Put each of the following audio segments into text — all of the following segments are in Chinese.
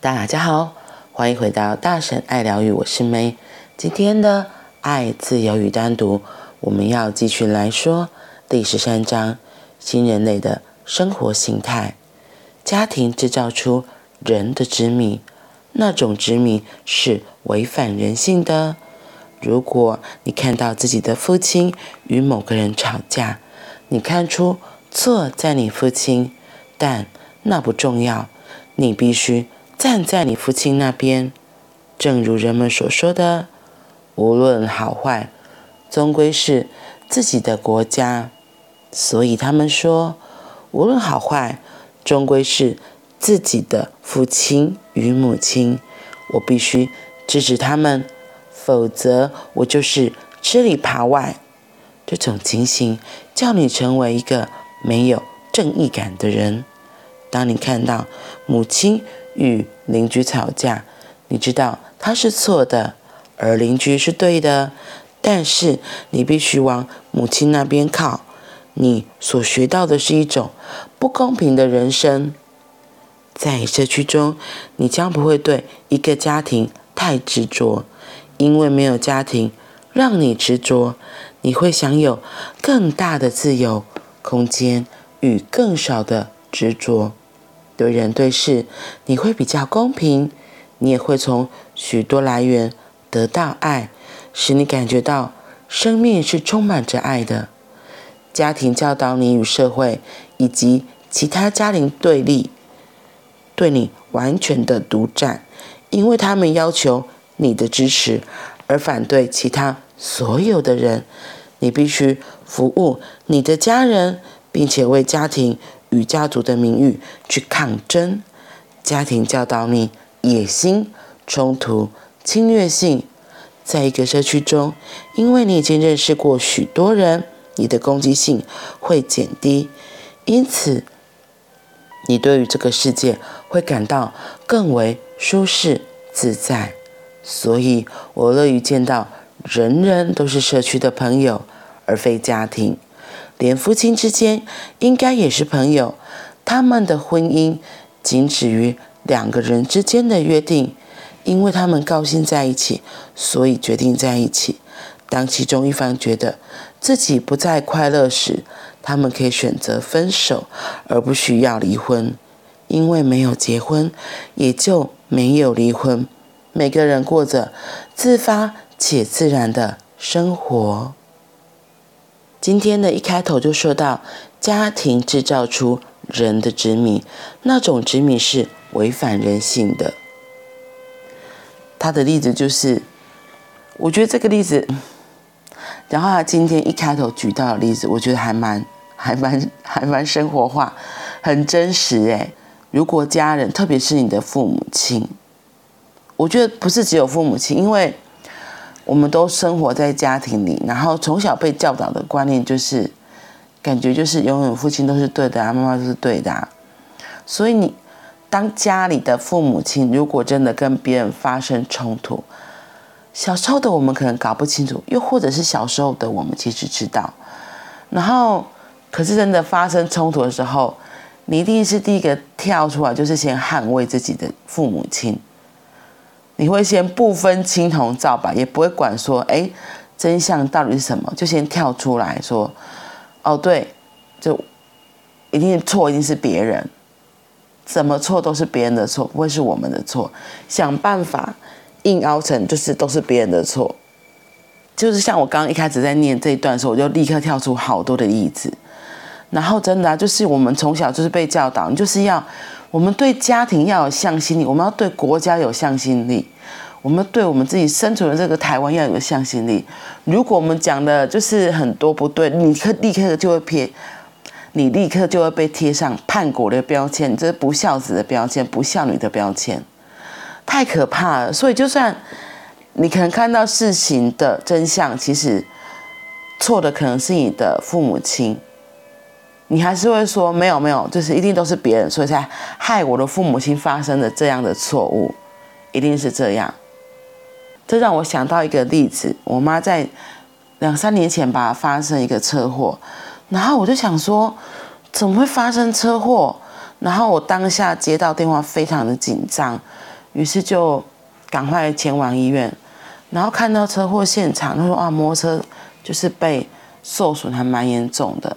大家好，欢迎回到大神爱疗愈，我是 May。今天的爱、自由与单独，我们要继续来说第十三章：新人类的生活形态。家庭制造出人的执迷，那种执迷是违反人性的。如果你看到自己的父亲与某个人吵架，你看出错在你父亲，但那不重要，你必须站在你父亲那边。正如人们所说的，无论好坏，终归是自己的国家。所以他们说，无论好坏，终归是自己的父亲与母亲。我必须支持他们。否则，我就是吃里扒外。这种情形叫你成为一个没有正义感的人。当你看到母亲与邻居吵架，你知道他是错的，而邻居是对的，但是你必须往母亲那边靠。你所学到的是一种不公平的人生。在社区中，你将不会对一个家庭太执着。因为没有家庭让你执着，你会享有更大的自由空间与更少的执着。对人对事，你会比较公平，你也会从许多来源得到爱，使你感觉到生命是充满着爱的。家庭教导你与社会以及其他家庭对立，对你完全的独占，因为他们要求。你的支持，而反对其他所有的人。你必须服务你的家人，并且为家庭与家族的名誉去抗争。家庭教导你野心、冲突、侵略性。在一个社区中，因为你已经认识过许多人，你的攻击性会减低，因此你对于这个世界会感到更为舒适自在。所以，我乐于见到人人都是社区的朋友，而非家庭。连夫妻之间应该也是朋友。他们的婚姻仅止于两个人之间的约定，因为他们高兴在一起，所以决定在一起。当其中一方觉得自己不再快乐时，他们可以选择分手，而不需要离婚。因为没有结婚，也就没有离婚。每个人过着自发且自然的生活。今天的一开头就说到，家庭制造出人的执迷，那种执迷是违反人性的。他的例子就是，我觉得这个例子，然后他今天一开头举到的例子，我觉得还蛮、还蛮、还蛮生活化，很真实诶。如果家人，特别是你的父母亲。我觉得不是只有父母亲，因为我们都生活在家庭里，然后从小被教导的观念就是，感觉就是永远父亲都是对的啊，妈妈都是对的啊。所以你当家里的父母亲如果真的跟别人发生冲突，小时候的我们可能搞不清楚，又或者是小时候的我们其实知道，然后可是真的发生冲突的时候，你一定是第一个跳出来，就是先捍卫自己的父母亲。你会先不分青红皂白，也不会管说，哎，真相到底是什么，就先跳出来说，哦，对，就一定错，一定是别人，怎么错都是别人的错，不会是我们的错，想办法硬凹成就是都是别人的错，就是像我刚刚一开始在念这一段的时候，我就立刻跳出好多的例子，然后真的，就是我们从小就是被教导，你就是要。我们对家庭要有向心力，我们要对国家有向心力，我们对我们自己生存的这个台湾要有向心力。如果我们讲的就是很多不对，你可立刻就会贴，你立刻就会被贴上叛国的标签，这是不孝子的标签，不孝女的标签，太可怕了。所以，就算你可能看到事情的真相，其实错的可能是你的父母亲。你还是会说没有没有，就是一定都是别人，所以才害我的父母亲发生了这样的错误，一定是这样。这让我想到一个例子，我妈在两三年前吧发生一个车祸，然后我就想说，怎么会发生车祸？然后我当下接到电话，非常的紧张，于是就赶快前往医院，然后看到车祸现场，他说啊，摩托车就是被受损，还蛮严重的。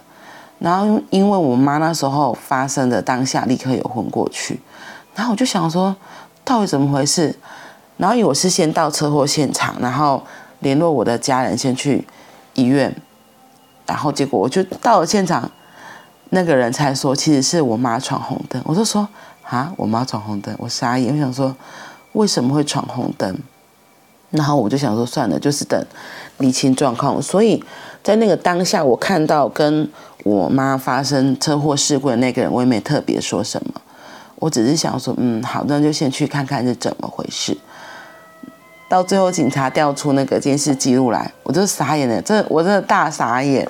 然后因为我妈那时候发生的当下立刻有昏过去，然后我就想说，到底怎么回事？然后我是先到车祸现场，然后联络我的家人先去医院，然后结果我就到了现场，那个人才说其实是我妈闯红灯。我就说啊，我妈闯红灯，我傻眼，我想说为什么会闯红灯？然后我就想说算了，就是等理清状况。所以在那个当下，我看到跟我妈发生车祸事故的那个人，我也没特别说什么，我只是想说，嗯，好，那就先去看看是怎么回事。到最后警察调出那个监视记录来，我就傻眼了，这我真的大傻眼，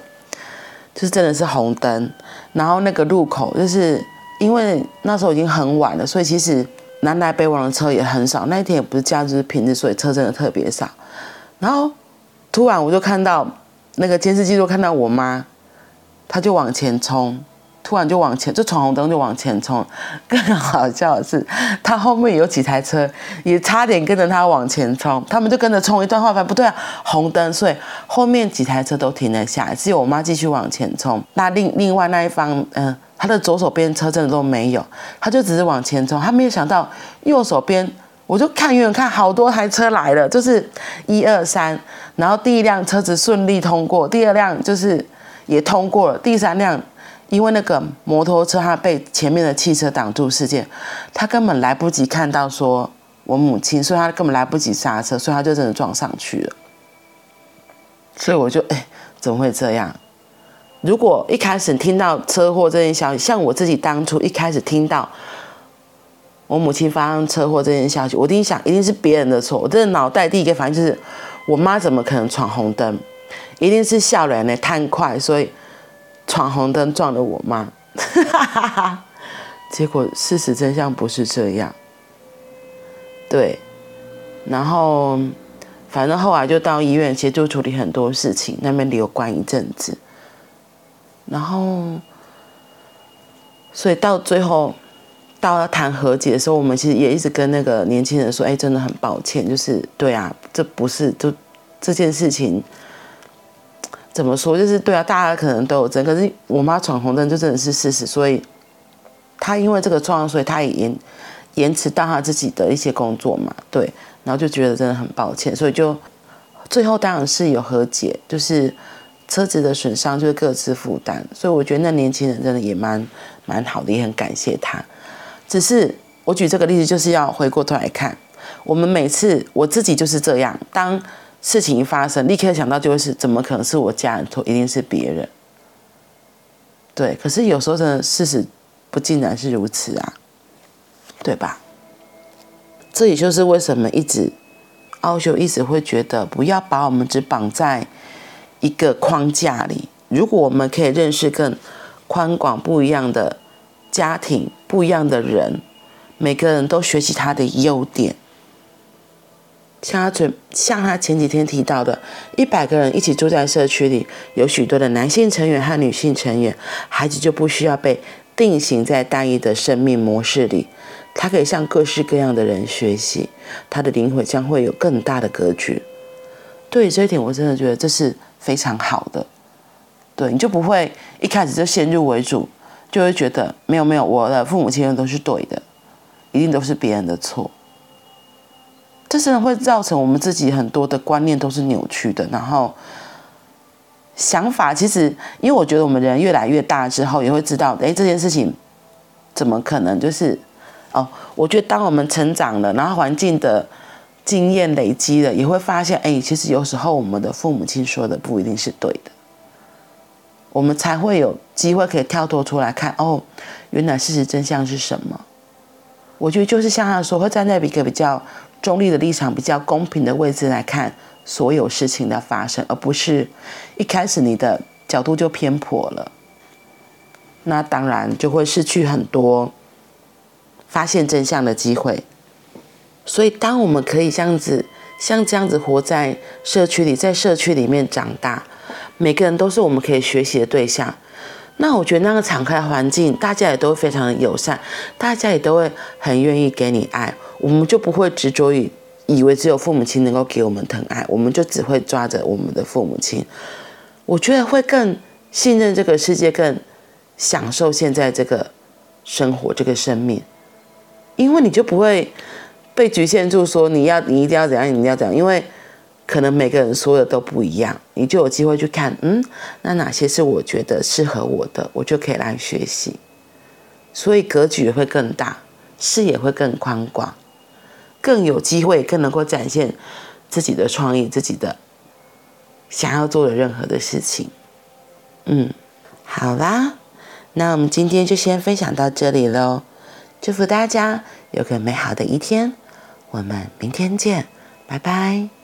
就是真的是红灯，然后那个路口就是因为那时候已经很晚了，所以其实南来北往的车也很少，那一天也不是假日，就是平日，所以车真的特别少。然后突然我就看到那个监视记录，看到我妈。她就往前冲，突然就往前，就闯红灯就往前冲。更好笑的是，她后面有几台车也差点跟着她往前冲，他们就跟着冲一段，后来发现不对啊，红灯，所以后面几台车都停了下来，只有我妈继续往前冲。那另另外那一方，嗯、她，的左手边车真的都没有，他就只是往前冲，他没有想到右手边，我就看远看好多台车来了，就是一二三，然后第一辆车子顺利通过，第二辆就是。也通过了。第三辆，因为那个摩托车它被前面的汽车挡住事件，他根本来不及看到说我母亲，所以他根本来不及刹车，所以他就真的撞上去了。所以我就哎，怎么会这样？如果一开始听到车祸这件消息，像我自己当初一开始听到我母亲发生车祸这件消息，我第一想一定是别人的错。我真的脑袋第一个反应就是，我妈怎么可能闯红灯？一定是笑脸的贪快，所以闯红灯撞了我妈。结果事实真相不是这样。对，然后反正后来就到医院协助处理很多事情，那边留观一阵子。然后，所以到最后到了谈和解的时候，我们其实也一直跟那个年轻人说：“哎，真的很抱歉，就是对啊，这不是就这件事情。”怎么说？就是对啊，大家可能都有争，可是我妈闯红灯就真的是事实，所以她因为这个状况，所以她也延延迟到她自己的一些工作嘛，对，然后就觉得真的很抱歉，所以就最后当然是有和解，就是车子的损伤就是各自负担，所以我觉得那年轻人真的也蛮蛮好的，也很感谢他。只是我举这个例子，就是要回过头来看，我们每次我自己就是这样，当。事情一发生，立刻想到就会是怎么可能是我家人错，一定是别人。对，可是有时候真的事实不尽然是如此啊，对吧？这也就是为什么一直奥修一直会觉得不要把我们只绑在一个框架里。如果我们可以认识更宽广、不一样的家庭、不一样的人，每个人都学习他的优点。像他前像他前几天提到的，一百个人一起住在社区里，有许多的男性成员和女性成员，孩子就不需要被定型在单一的生命模式里，他可以向各式各样的人学习，他的灵魂将会有更大的格局。对这一点，我真的觉得这是非常好的。对，你就不会一开始就先入为主，就会觉得没有没有，我的父母亲都是对的，一定都是别人的错。这真的会造成我们自己很多的观念都是扭曲的，然后想法其实，因为我觉得我们人越来越大之后，也会知道，哎，这件事情怎么可能就是，哦，我觉得当我们成长了，然后环境的经验累积了，也会发现，哎，其实有时候我们的父母亲说的不一定是对的，我们才会有机会可以跳脱出来看，哦，原来事实真相是什么？我觉得就是像他说，会站在一个比较。中立的立场，比较公平的位置来看所有事情的发生，而不是一开始你的角度就偏颇了，那当然就会失去很多发现真相的机会。所以，当我们可以这样子，像这样子活在社区里，在社区里面长大，每个人都是我们可以学习的对象。那我觉得那个敞开环境，大家也都非常的友善，大家也都会很愿意给你爱，我们就不会执着于以为只有父母亲能够给我们疼爱，我们就只会抓着我们的父母亲。我觉得会更信任这个世界，更享受现在这个生活，这个生命，因为你就不会被局限住，说你要你一定要怎样，你一定要怎样，因为。可能每个人说的都不一样，你就有机会去看，嗯，那哪些是我觉得适合我的，我就可以来学习，所以格局会更大，视野会更宽广，更有机会，更能够展现自己的创意，自己的想要做的任何的事情。嗯，好啦，那我们今天就先分享到这里喽，祝福大家有个美好的一天，我们明天见，拜拜。